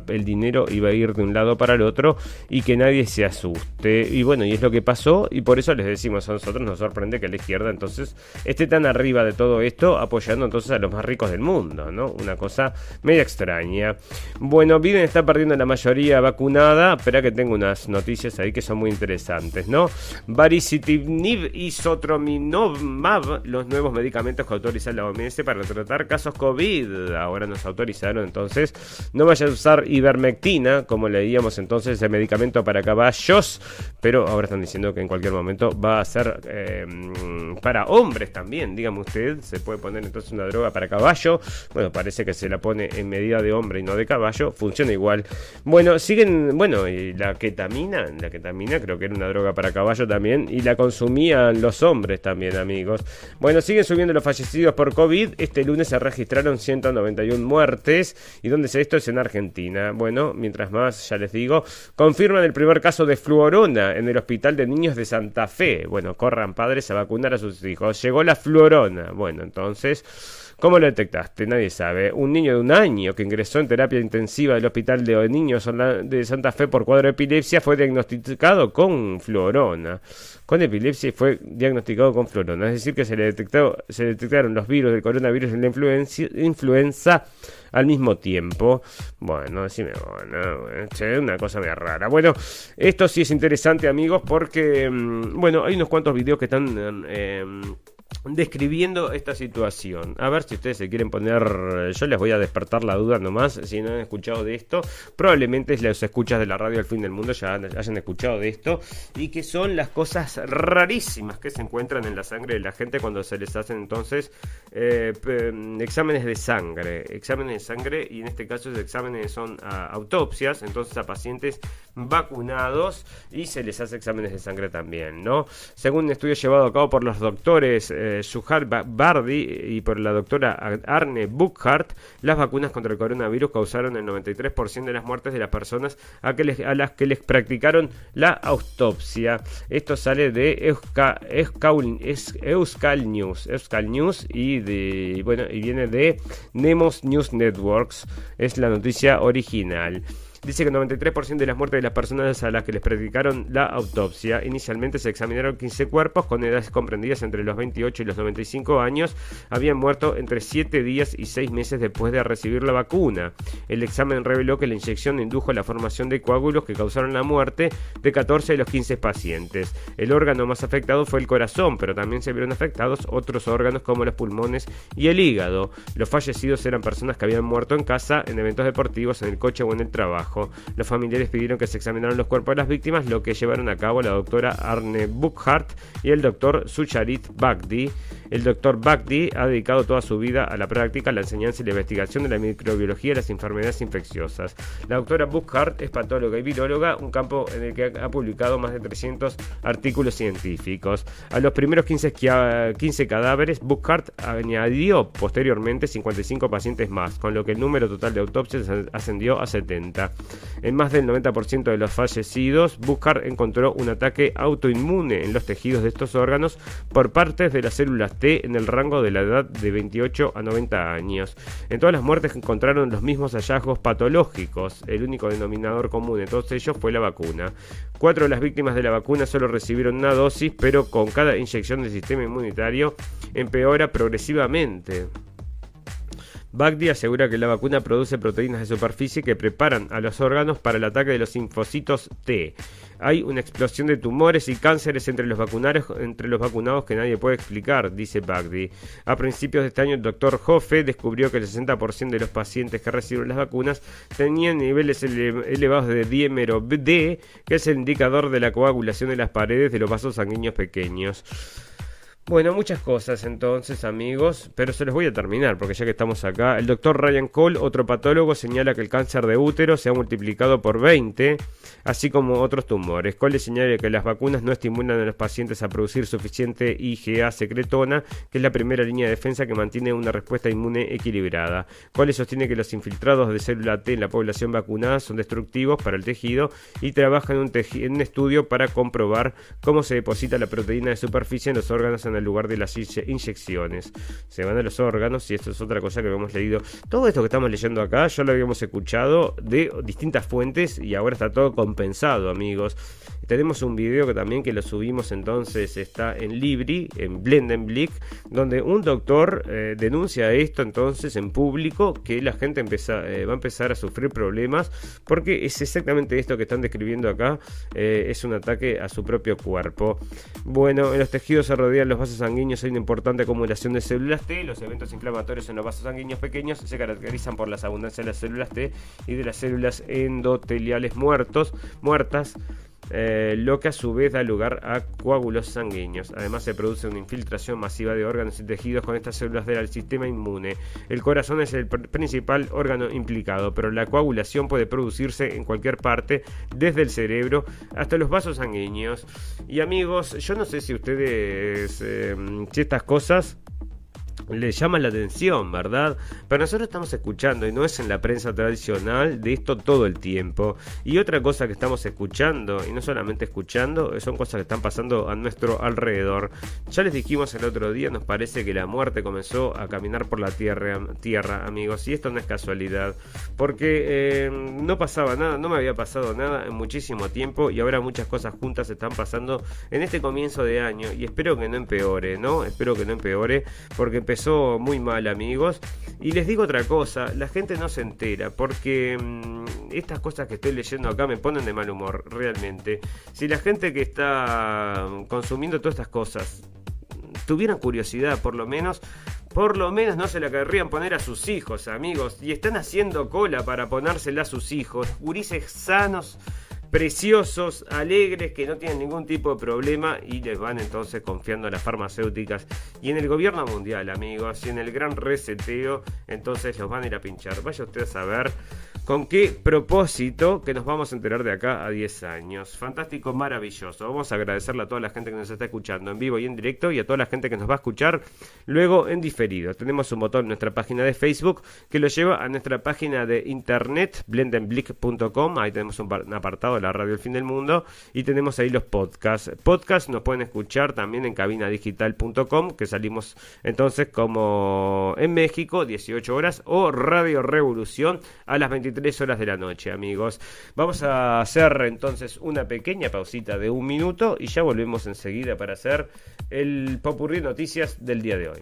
el dinero iba a ir de un lado para el otro y que nadie se asuste. Y bueno, y es lo que pasó y por eso les decimos a nosotros, nos sorprende que la izquierda entonces esté tan arriba de todo esto apoyando entonces a los más ricos del mundo, ¿no? Una cosa media extraña. Bueno, Biden está perdiendo la mayoría vacunada. Espera que tengo unas noticias ahí que son muy interesantes, ¿no? Varicitinib y Sotrominovmab, los nuevos medicamentos que autoriza la OMS para tratar casos COVID. Ahora nos autorizaron, entonces no vaya a usar ivermectina, como leíamos entonces el medicamento para caballos, pero ahora están diciendo que en cualquier momento va a ser em, para hombres también, dígame usted, se puede poner entonces una droga para caballo. Bueno, parece que se la pone en medida de hombre y no de caballo, funciona igual. Bueno, siguen, bueno, y la ketamina, la ketamina creo que era una droga para caballo también, y la consumían los hombres también, amigos. Bueno, siguen subiendo los fallecidos por COVID. Este lunes se registraron 191 muertes. ¿Y dónde es esto? Es en Argentina. Bueno, mientras más, ya les digo, confirman el primer caso de fluorona en el Hospital de Niños de Santa Fe. Bueno, corran padres a vacunar a sus hijos. Llegó la fluorona. Bueno, entonces... ¿Cómo lo detectaste? Nadie sabe. Un niño de un año que ingresó en terapia intensiva del Hospital de Niños de Santa Fe por cuadro de epilepsia fue diagnosticado con fluorona. Con epilepsia y fue diagnosticado con fluorona. Es decir, que se le detectaron los virus del coronavirus y la influenza, al mismo tiempo. Bueno, decime, bueno, es una cosa muy rara. Bueno, esto sí es interesante, amigos, porque, mm, bueno, hay unos cuantos videos que están... Eh, describiendo esta situación. A ver si ustedes se quieren poner, yo les voy a despertar la duda nomás, si no han escuchado de esto, probablemente los escuchas de la radio al fin del mundo ya hayan escuchado de esto, y que son las cosas rarísimas que se encuentran en la sangre de la gente cuando se les hacen entonces eh, exámenes de sangre, exámenes de sangre, y en este caso esos exámenes son autopsias, entonces a pacientes vacunados y se les hace exámenes de sangre también, ¿no? Según un estudio llevado a cabo por los doctores eh, Bardi y por la doctora Arne Buchhardt, las vacunas contra el coronavirus causaron el 93% de las muertes de las personas a, las que les practicaron la autopsia. Esto sale de Euska, Euskal News, Euskal News y de bueno y viene de Nemos News Networks. Es la noticia original. Dice que el 93% de las muertes de las personas a las que les practicaron la autopsia, inicialmente se examinaron 15 cuerpos con edades comprendidas entre los 28 y los 95 años, habían muerto entre 7 días y 6 meses después de recibir la vacuna. El examen reveló que la inyección indujo la formación de coágulos que causaron la muerte de 14 de los 15 pacientes. El órgano más afectado fue el corazón, pero también se vieron afectados otros órganos como los pulmones y el hígado. Los fallecidos eran personas que habían muerto en casa, en eventos deportivos, en el coche o en el trabajo. Los familiares pidieron que se examinaran los cuerpos de las víctimas, lo que llevaron a cabo la doctora Arne Buchhardt y el doctor Sucharit Bagdi. El doctor Bagdi ha dedicado toda su vida a la práctica, la enseñanza y la investigación de la microbiología y las enfermedades infecciosas. La doctora Buchhardt es patóloga y viróloga, un campo en el que ha publicado más de 300 artículos científicos. A los primeros 15, 15 cadáveres, Buchhardt añadió posteriormente 55 pacientes más, con lo que el número total de autopsias ascendió a 70. En más del 90% de los fallecidos, Buchhardt encontró un ataque autoinmune en los tejidos de estos órganos por parte de las células en el rango de la edad de 28 a 90 años. En todas las muertes encontraron los mismos hallazgos patológicos. El único denominador común de todos ellos fue la vacuna. Cuatro de las víctimas de la vacuna solo recibieron una dosis, pero con cada inyección del sistema inmunitario empeora progresivamente. Bagdi asegura que la vacuna produce proteínas de superficie que preparan a los órganos para el ataque de los linfocitos T. Hay una explosión de tumores y cánceres entre los, entre los vacunados que nadie puede explicar, dice Bagdi. A principios de este año, el doctor Hoffe descubrió que el 60% de los pacientes que recibieron las vacunas tenían niveles elevados de dímero D, que es el indicador de la coagulación de las paredes de los vasos sanguíneos pequeños. Bueno, muchas cosas entonces, amigos, pero se los voy a terminar porque ya que estamos acá, el doctor Ryan Cole, otro patólogo, señala que el cáncer de útero se ha multiplicado por 20, así como otros tumores. Cole señala que las vacunas no estimulan a los pacientes a producir suficiente IgA secretona, que es la primera línea de defensa que mantiene una respuesta inmune equilibrada. Cole sostiene que los infiltrados de célula T en la población vacunada son destructivos para el tejido y trabaja en un, en un estudio para comprobar cómo se deposita la proteína de superficie en los órganos en lugar de las inyecciones. Se van a los órganos y esto es otra cosa que habíamos leído. Todo esto que estamos leyendo acá ya lo habíamos escuchado de distintas fuentes y ahora está todo compensado, amigos. Tenemos un video que también que lo subimos entonces está en Libri, en Blendenblick, donde un doctor eh, denuncia esto entonces en público que la gente eh, va a empezar a sufrir problemas porque es exactamente esto que están describiendo acá, eh, es un ataque a su propio cuerpo. Bueno, en los tejidos se rodean los vasos sanguíneos hay una importante acumulación de células T, los eventos inflamatorios en los vasos sanguíneos pequeños se caracterizan por la abundancia de las células T y de las células endoteliales muertos, muertas eh, lo que a su vez da lugar a coágulos sanguíneos. Además se produce una infiltración masiva de órganos y tejidos con estas células del sistema inmune. El corazón es el principal órgano implicado, pero la coagulación puede producirse en cualquier parte, desde el cerebro hasta los vasos sanguíneos. Y amigos, yo no sé si ustedes, eh, si estas cosas le llama la atención, ¿verdad? Pero nosotros estamos escuchando, y no es en la prensa tradicional, de esto todo el tiempo. Y otra cosa que estamos escuchando, y no solamente escuchando, son cosas que están pasando a nuestro alrededor. Ya les dijimos el otro día, nos parece que la muerte comenzó a caminar por la tierra, tierra amigos, y esto no es casualidad, porque eh, no pasaba nada, no me había pasado nada en muchísimo tiempo, y ahora muchas cosas juntas están pasando en este comienzo de año, y espero que no empeore, ¿no? Espero que no empeore, porque empezó muy mal, amigos. Y les digo otra cosa, la gente no se entera, porque mm, estas cosas que estoy leyendo acá me ponen de mal humor, realmente. Si la gente que está consumiendo todas estas cosas tuvieran curiosidad, por lo menos, por lo menos no se la querrían poner a sus hijos, amigos. Y están haciendo cola para ponérsela a sus hijos. Gurises sanos preciosos, alegres, que no tienen ningún tipo de problema y les van entonces confiando a las farmacéuticas y en el gobierno mundial, amigos, y en el gran reseteo, entonces los van a ir a pinchar. Vaya usted a saber ¿Con qué propósito que nos vamos a enterar de acá a 10 años? Fantástico, maravilloso. Vamos a agradecerle a toda la gente que nos está escuchando en vivo y en directo y a toda la gente que nos va a escuchar luego en diferido. Tenemos un botón en nuestra página de Facebook que lo lleva a nuestra página de internet, blendenblick.com. Ahí tenemos un apartado la radio El Fin del Mundo y tenemos ahí los podcasts. Podcasts nos pueden escuchar también en cabinadigital.com, que salimos entonces como en México, 18 horas, o Radio Revolución a las 23 tres horas de la noche, amigos. Vamos a hacer entonces una pequeña pausita de un minuto y ya volvemos enseguida para hacer el popurrí noticias del día de hoy.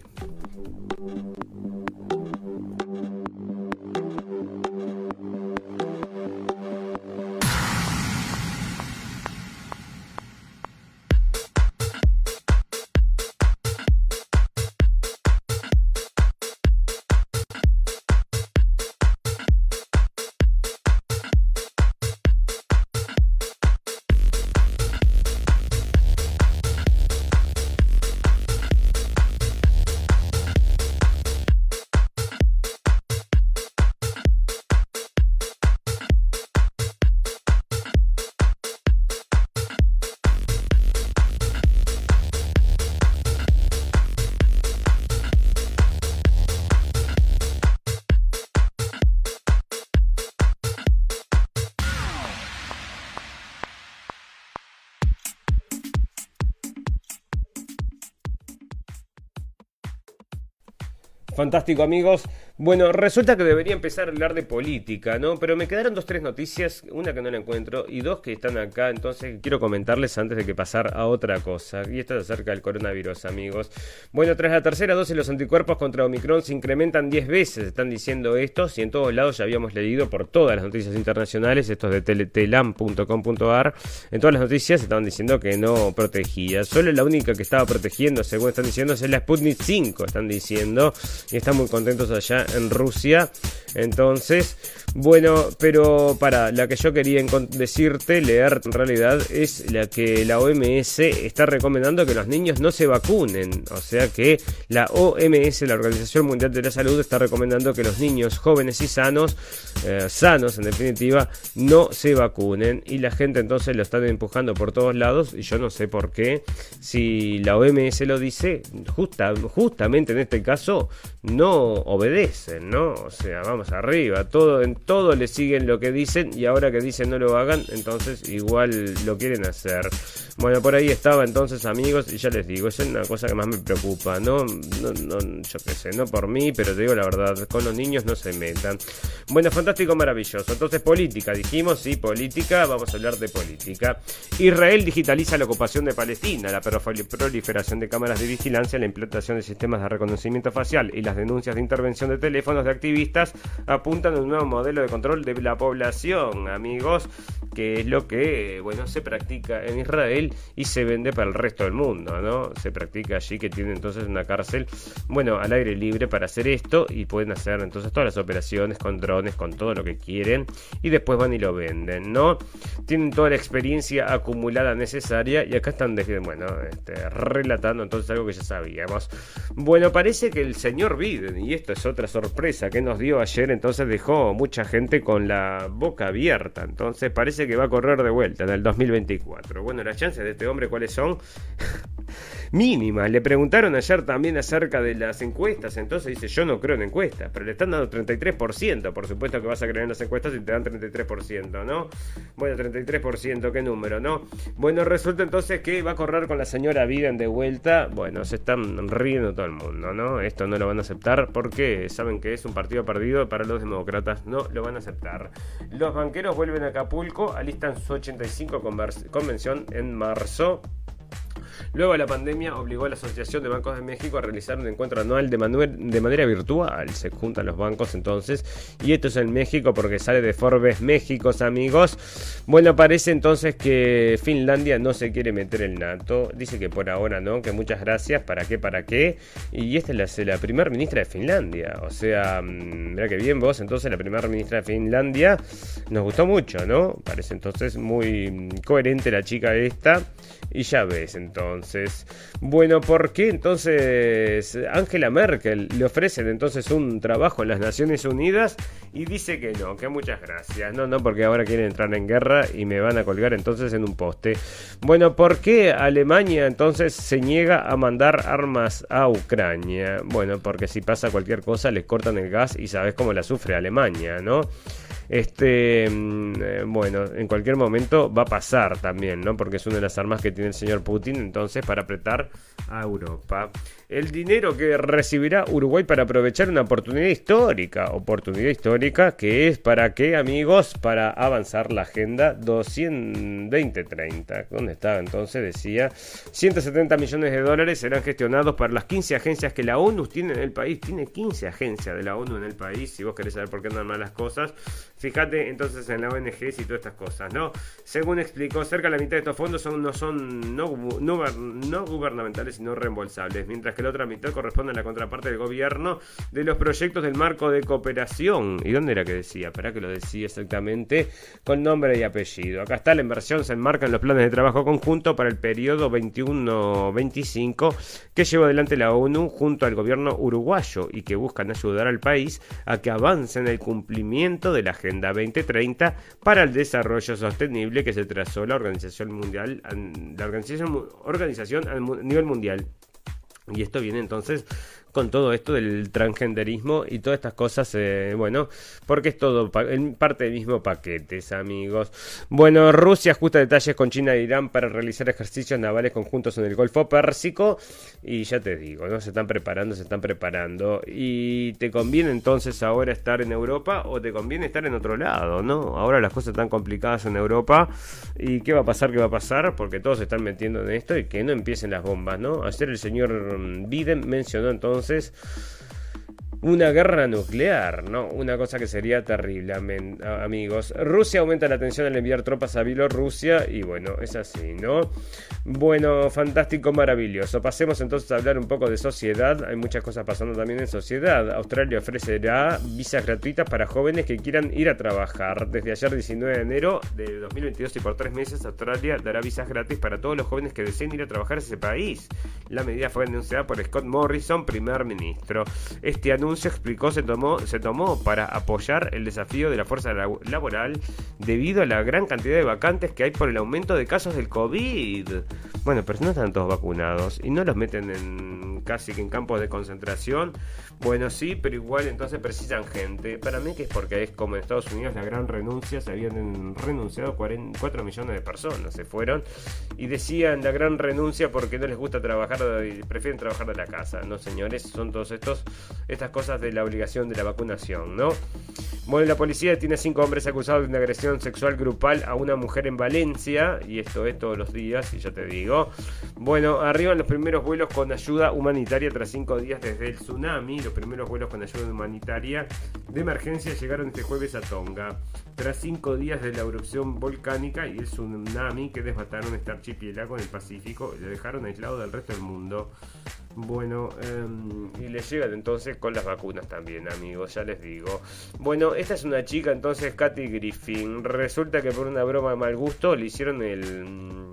Fantástico amigos, bueno, resulta que debería empezar a hablar de política, ¿no? Pero me quedaron dos, tres noticias, una que no la encuentro y dos que están acá, entonces quiero comentarles antes de que pasar a otra cosa. Y esto es acerca del coronavirus, amigos. Bueno, tras la tercera dosis, los anticuerpos contra Omicron se incrementan 10 veces, están diciendo esto, y en todos lados ya habíamos leído por todas las noticias internacionales, estos de telam.com.ar, en todas las noticias estaban diciendo que no protegía. Solo la única que estaba protegiendo, según están diciendo, es la Sputnik 5, están diciendo, y están muy contentos allá en Rusia. Entonces, bueno, pero para, la que yo quería decirte, leer en realidad, es la que la OMS está recomendando que los niños no se vacunen. O sea que la OMS, la Organización Mundial de la Salud, está recomendando que los niños jóvenes y sanos, eh, sanos en definitiva, no se vacunen. Y la gente entonces lo están empujando por todos lados. Y yo no sé por qué. Si la OMS lo dice, justa, justamente en este caso, no ¿no? O sea, vamos arriba, todo en todo le siguen lo que dicen y ahora que dicen no lo hagan, entonces igual lo quieren hacer. Bueno, por ahí estaba entonces amigos y ya les digo, es una cosa que más me preocupa, ¿no? no, no yo qué no por mí, pero te digo la verdad, con los niños no se metan. Bueno, fantástico, maravilloso. Entonces política, dijimos, sí, política, vamos a hablar de política. Israel digitaliza la ocupación de Palestina, la proliferación de cámaras de vigilancia, la implantación de sistemas de reconocimiento facial y las denuncias de intervención de teléfonos de activistas apuntan a un nuevo modelo de control de la población, amigos que es lo que, bueno, se practica en Israel y se vende para el resto del mundo, ¿no? Se practica allí que tiene entonces una cárcel, bueno, al aire libre para hacer esto y pueden hacer entonces todas las operaciones con drones, con todo lo que quieren y después van y lo venden, ¿no? Tienen toda la experiencia acumulada necesaria y acá están, bueno, este, relatando entonces algo que ya sabíamos. Bueno, parece que el señor Biden, y esto es otra sorpresa que nos dio ayer, entonces dejó mucha gente con la boca abierta, entonces parece que va a correr de vuelta en el 2024. Bueno, las chances de este hombre, ¿cuáles son? mínimas. Le preguntaron ayer también acerca de las encuestas, entonces dice, yo no creo en encuestas, pero le están dando 33%, por supuesto que vas a creer en las encuestas y te dan 33%, ¿no? Bueno, 33%, ¿qué número, no? Bueno, resulta entonces que va a correr con la señora Biden de vuelta, bueno, se están riendo todo el mundo, ¿no? Esto no lo van a aceptar porque saben que es un partido perdido para los demócratas, no lo van a aceptar. Los banqueros vuelven a Acapulco, alistan su 85 convención en marzo. Luego la pandemia obligó a la Asociación de Bancos de México a realizar un encuentro anual de, de, manera virtual. Se juntan los bancos entonces. Y esto es en México porque sale de Forbes México, amigos. Bueno, parece entonces que Finlandia no se quiere meter en NATO. Dice que por ahora no, que muchas gracias. ¿Para qué? ¿Para qué? Y esta es la, la primera ministra de Finlandia. O sea, mm, mira que bien vos. Entonces la primera ministra de Finlandia nos gustó mucho, ¿no? Parece entonces muy coherente la chica esta. Y ya ves entonces. Bueno, ¿por qué entonces Angela Merkel le ofrecen entonces un trabajo en las Naciones Unidas y dice que no, que muchas gracias. No, no, porque ahora quieren entrar en guerra y me van a colgar entonces en un poste. Bueno, ¿por qué Alemania entonces se niega a mandar armas a Ucrania? Bueno, porque si pasa cualquier cosa les cortan el gas y sabes cómo la sufre Alemania, ¿no? Este, mm, eh, bueno, en cualquier momento va a pasar también, ¿no? Porque es una de las armas que tiene el señor Putin, entonces, para apretar a Europa. El dinero que recibirá Uruguay para aprovechar una oportunidad histórica, oportunidad histórica que es para qué, amigos, para avanzar la agenda 220-30. ¿Dónde estaba entonces? Decía, 170 millones de dólares serán gestionados para las 15 agencias que la ONU tiene en el país. Tiene 15 agencias de la ONU en el país, si vos querés saber por qué andan mal las cosas. Fíjate entonces en la ONG y todas estas cosas, ¿no? Según explicó, cerca de la mitad de estos fondos son, no son no, no, gubernamentales sino reembolsables, mientras la otra mitad corresponde a la contraparte del gobierno de los proyectos del marco de cooperación. ¿Y dónde era que decía? Espera que lo decía exactamente con nombre y apellido. Acá está la inversión, se enmarca en los planes de trabajo conjunto para el periodo 21-25 que lleva adelante la ONU junto al gobierno uruguayo y que buscan ayudar al país a que avance en el cumplimiento de la Agenda 2030 para el Desarrollo Sostenible que se trazó la Organización Mundial, la organización, organización a nivel mundial. Y esto viene entonces con todo esto del transgenderismo y todas estas cosas, eh, bueno, porque es todo en parte del mismo paquete, amigos. Bueno, Rusia ajusta detalles con China e Irán para realizar ejercicios navales conjuntos en el Golfo Pérsico y ya te digo, ¿no? Se están preparando, se están preparando y te conviene entonces ahora estar en Europa o te conviene estar en otro lado, ¿no? Ahora las cosas están complicadas en Europa y ¿qué va a pasar? ¿Qué va a pasar? Porque todos se están metiendo en esto y que no empiecen las bombas, ¿no? Ayer el señor Biden mencionó entonces entonces una guerra nuclear, ¿no? Una cosa que sería terrible, amigos. Rusia aumenta la tensión al enviar tropas a Bielorrusia y bueno, es así, ¿no? Bueno, fantástico, maravilloso. Pasemos entonces a hablar un poco de sociedad. Hay muchas cosas pasando también en sociedad. Australia ofrecerá visas gratuitas para jóvenes que quieran ir a trabajar. Desde ayer 19 de enero de 2022 y por tres meses Australia dará visas gratis para todos los jóvenes que deseen ir a trabajar a ese país. La medida fue anunciada por Scott Morrison, primer ministro. Este anuncio anuncio explicó se tomó, se tomó para apoyar el desafío de la fuerza laboral debido a la gran cantidad de vacantes que hay por el aumento de casos del COVID. Bueno, pero no están todos vacunados y no los meten en casi que en campos de concentración. Bueno, sí, pero igual entonces precisan gente. Para mí que es porque es como en Estados Unidos la gran renuncia, se habían renunciado 4 millones de personas, se fueron y decían la gran renuncia porque no les gusta trabajar prefieren trabajar de la casa. No, señores, son todos estos estas cosas de la obligación de la vacunación, ¿no? Bueno, la policía tiene cinco hombres acusados de una agresión sexual grupal a una mujer en Valencia, y esto es todos los días, y yo te digo. Bueno, arriban los primeros vuelos con ayuda humanitaria tras cinco días desde el tsunami. Los primeros vuelos con ayuda humanitaria de emergencia llegaron este jueves a Tonga. Tras cinco días de la erupción volcánica y el tsunami que desbataron este archipiélago en el Pacífico lo dejaron aislado del resto del mundo. Bueno, em, y le llegan entonces con las vacunas también, amigos, ya les digo. Bueno, esta es una chica entonces, Katy Griffin. Resulta que por una broma de mal gusto le hicieron el...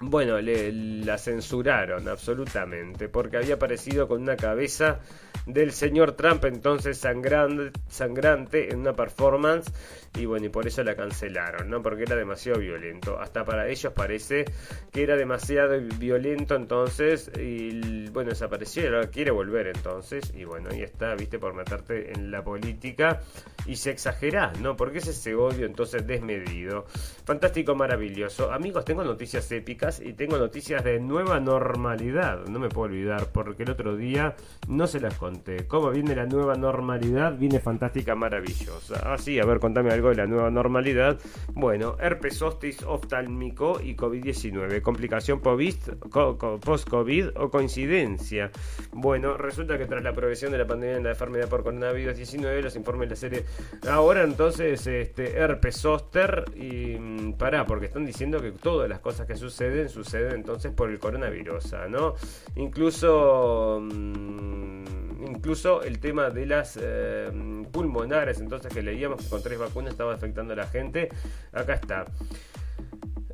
Bueno, le, la censuraron absolutamente porque había aparecido con una cabeza del señor Trump entonces sangrante, sangrante en una performance y bueno, y por eso la cancelaron, ¿no? Porque era demasiado violento. Hasta para ellos parece que era demasiado violento entonces y bueno, desapareció ahora quiere volver entonces y bueno, y está, viste, por meterte en la política y se exagera, ¿no? Porque es ese odio entonces desmedido. Fantástico, maravilloso. Amigos, tengo noticias épicas y tengo noticias de nueva normalidad. No me puedo olvidar porque el otro día no se las conté. ¿Cómo viene la nueva normalidad? Viene fantástica, maravillosa. Ah, sí, a ver, contame algo de la nueva normalidad. Bueno, herpes zostis oftálmico y COVID-19. Complicación post-COVID o coincidencia. Bueno, resulta que tras la progresión de la pandemia de la enfermedad por coronavirus 19, los informes de la serie. Ahora entonces, este herpes zoster y mm, pará, porque están diciendo que todas las cosas que suceden suceden entonces por el coronavirus, ¿no? Incluso. Mm, incluso el tema de las eh, pulmonares, entonces que leíamos que con tres vacunas estaba afectando a la gente. Acá está.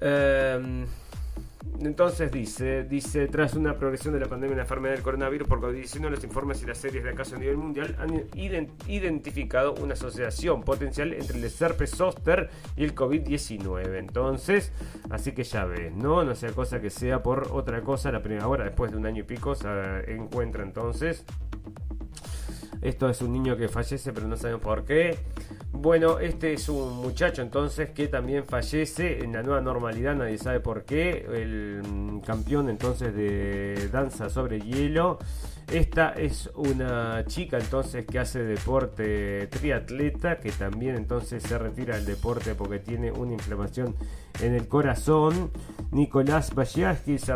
Eh, entonces dice, dice, tras una progresión de la pandemia de la enfermedad del coronavirus por COVID-19, los informes y las series de acaso a nivel mundial han identificado una asociación potencial entre el herpes zoster y el COVID-19. Entonces, así que ya ves, ¿no? No sea cosa que sea por otra cosa, la primera hora, después de un año y pico, se encuentra entonces esto es un niño que fallece, pero no sabemos por qué. Bueno, este es un muchacho entonces que también fallece en la nueva normalidad, nadie sabe por qué. El mm, campeón entonces de danza sobre hielo. Esta es una chica entonces que hace deporte triatleta, que también entonces se retira del deporte porque tiene una inflamación en el corazón. Nicolás Bayaski se,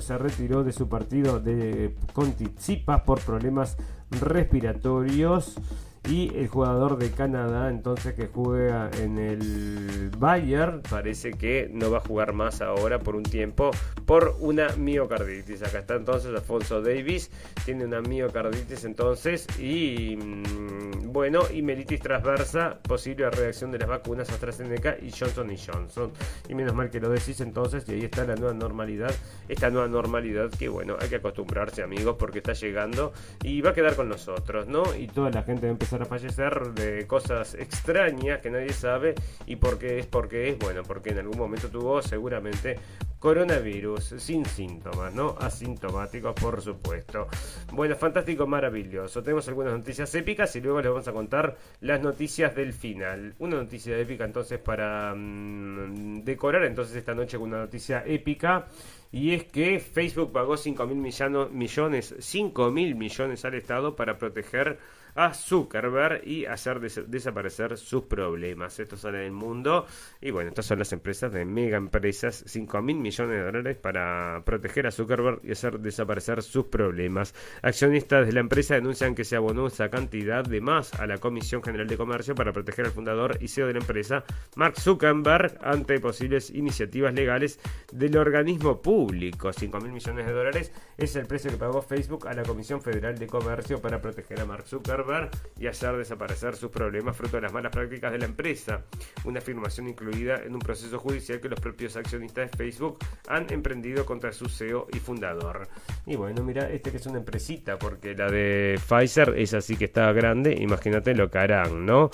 se retiró de su partido de Contizipas por problemas respiratorios y el jugador de Canadá entonces que juega en el Bayern parece que no va a jugar más ahora por un tiempo por una miocarditis. Acá está entonces Alfonso Davis tiene una miocarditis entonces y mm, bueno y melitis transversa posible reacción de las vacunas AstraZeneca y Johnson y Johnson. Y menos mal que lo decís entonces y ahí está la nueva normalidad esta nueva normalidad que bueno hay que acostumbrarse amigos porque está llegando y va a quedar con nosotros no y toda la gente va a empezar a fallecer de cosas extrañas que nadie sabe y porque es porque es bueno porque en algún momento tuvo seguramente coronavirus sin síntomas, ¿no? Asintomáticos, por supuesto. Bueno, fantástico, maravilloso. Tenemos algunas noticias épicas y luego les vamos a contar las noticias del final. Una noticia épica entonces para mm, decorar entonces esta noche con una noticia épica. Y es que Facebook pagó 5 mil millones, 5 mil millones al Estado para proteger a Zuckerberg y hacer desaparecer sus problemas. Esto sale del mundo y bueno, estas son las empresas de mega empresas, 5 mil millones de dólares para proteger a Zuckerberg y hacer desaparecer sus problemas. Accionistas de la empresa denuncian que se abonó esa cantidad de más a la Comisión General de Comercio para proteger al fundador y CEO de la empresa, Mark Zuckerberg, ante posibles iniciativas legales del organismo público. 5 mil millones de dólares es el precio que pagó Facebook a la Comisión Federal de Comercio para proteger a Mark Zuckerberg y hacer desaparecer sus problemas fruto de las malas prácticas de la empresa. Una afirmación incluida en un proceso judicial que los propios accionistas de Facebook han emprendido contra su CEO y fundador. Y bueno, mira, este que es una empresita, porque la de Pfizer es así que está grande, imagínate lo que harán, ¿no?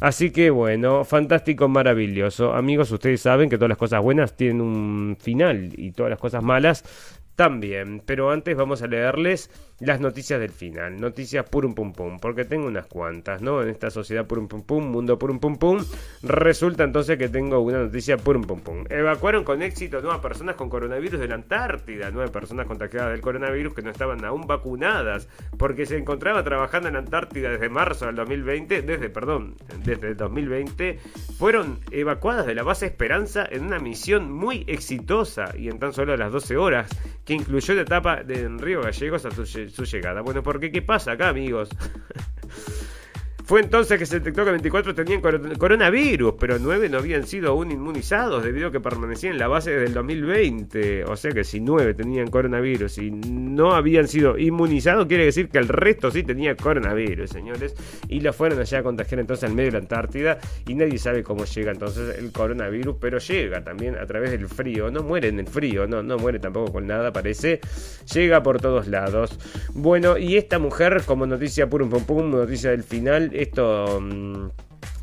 Así que bueno, fantástico, maravilloso. Amigos, ustedes saben que todas las cosas buenas tienen un final y todas las cosas malas también. Pero antes vamos a leerles las noticias del final. Noticias purum pum pum, porque tengo unas cuantas, ¿no? En esta sociedad purum pum pum, mundo purum pum pum. Resulta entonces que tengo una noticia purum pum pum. Evacuaron con éxito nuevas personas con coronavirus de la Antártida. Nueve personas contagiadas del coronavirus que no estaban aún vacunadas, porque se encontraba trabajando en la Antártida desde marzo del 2020, desde, perdón, desde el 2020, fueron evacuadas de la base Esperanza en una misión muy exitosa y en tan solo las 12 horas, que incluyó la etapa de Río Gallegos a su su llegada. Bueno, porque ¿qué pasa acá, amigos? Fue entonces que se detectó que 24 tenían coronavirus, pero 9 no habían sido aún inmunizados debido a que permanecían en la base desde el 2020. O sea que si 9 tenían coronavirus y no habían sido inmunizados, quiere decir que el resto sí tenía coronavirus, señores. Y lo fueron allá a contagiar entonces al medio de la Antártida y nadie sabe cómo llega entonces el coronavirus, pero llega también a través del frío. No muere en el frío, no, no muere tampoco con nada, parece. Llega por todos lados. Bueno, y esta mujer, como noticia pum pum pum, noticia del final, esto... Mm,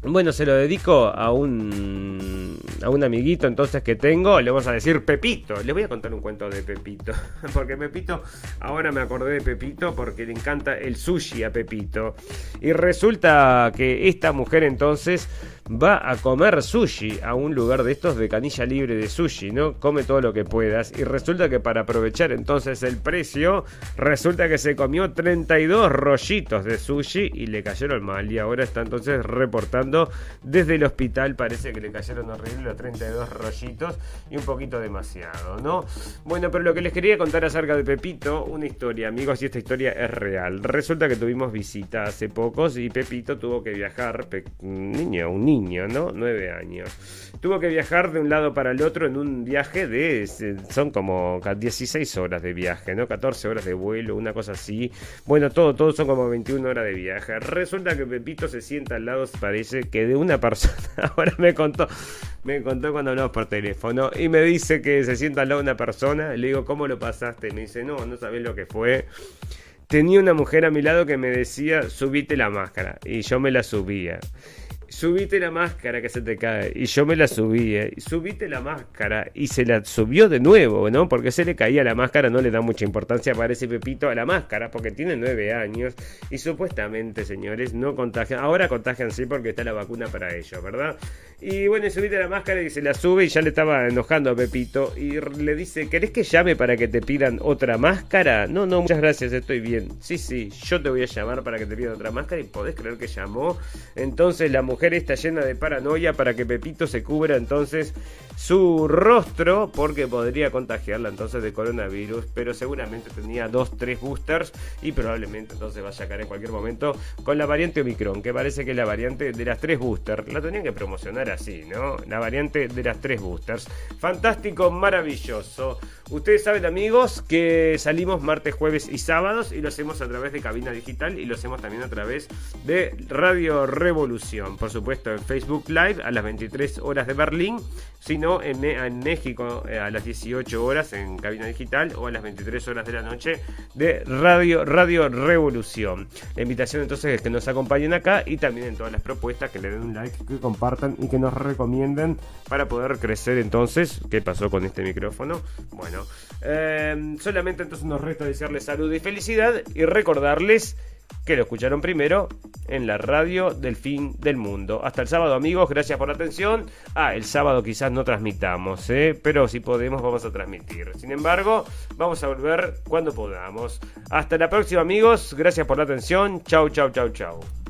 bueno, se lo dedico a un, a un amiguito entonces que tengo, le vamos a decir Pepito. Le voy a contar un cuento de Pepito. Porque Pepito, ahora me acordé de Pepito porque le encanta el sushi a Pepito. Y resulta que esta mujer entonces va a comer sushi a un lugar de estos de canilla libre de sushi, ¿no? Come todo lo que puedas. Y resulta que para aprovechar entonces el precio, resulta que se comió 32 rollitos de sushi y le cayeron mal. Y ahora está entonces reportando desde el hospital. Parece que le cayeron horrible los 32 rollitos y un poquito demasiado, ¿no? Bueno, pero lo que les quería contar acerca de Pepito, una historia, amigos, y esta historia es real. Resulta que tuvimos visita hace pocos y Pepito tuvo que viajar, niño, un niño niño, ¿no? Nueve años. Tuvo que viajar de un lado para el otro en un viaje de... Son como 16 horas de viaje, ¿no? 14 horas de vuelo, una cosa así. Bueno, todo, todo son como 21 horas de viaje. Resulta que Pepito se sienta al lado, parece que de una persona. Ahora me contó, me contó cuando hablamos por teléfono y me dice que se sienta al lado una persona. Le digo, ¿cómo lo pasaste? Me dice, no, no sabés lo que fue. Tenía una mujer a mi lado que me decía, subite la máscara. Y yo me la subía subite la máscara que se te cae. Y yo me la subí, eh. subite la máscara. Y se la subió de nuevo, ¿no? Porque se le caía la máscara, no le da mucha importancia para ese Pepito a la máscara, porque tiene nueve años. Y supuestamente, señores, no contagian. Ahora contagian sí porque está la vacuna para ello, ¿verdad? Y bueno, subite la máscara y se la sube y ya le estaba enojando a Pepito. Y le dice, ¿querés que llame para que te pidan otra máscara? No, no, muchas gracias, estoy bien. Sí, sí, yo te voy a llamar para que te pidan otra máscara. Y podés creer que llamó. Entonces la mujer está llena de paranoia para que Pepito se cubra entonces su rostro porque podría contagiarla entonces de coronavirus, pero seguramente tenía dos, tres boosters y probablemente entonces va a sacar en cualquier momento con la variante Omicron, que parece que es la variante de las tres boosters. La tenían que promocionar así, ¿no? La variante de las tres boosters. Fantástico, maravilloso. Ustedes saben, amigos, que salimos martes, jueves y sábados y lo hacemos a través de cabina digital y lo hacemos también a través de Radio Revolución. Por supuesto, en Facebook Live a las 23 horas de Berlín, sino en, en México eh, a las 18 horas en cabina digital o a las 23 horas de la noche de Radio, Radio Revolución. La invitación entonces es que nos acompañen acá y también en todas las propuestas que le den un like, que compartan y que nos recomienden para poder crecer entonces. ¿Qué pasó con este micrófono? Bueno Em, solamente entonces nos resta desearles salud y felicidad y recordarles que lo escucharon primero en la radio del fin del mundo. Hasta el sábado amigos, gracias por la atención. Ah, el sábado quizás no transmitamos, ¿eh? pero si podemos vamos a transmitir. Sin embargo, vamos a volver cuando podamos. Hasta la próxima amigos, gracias por la atención. Chau, chau, chau, chau.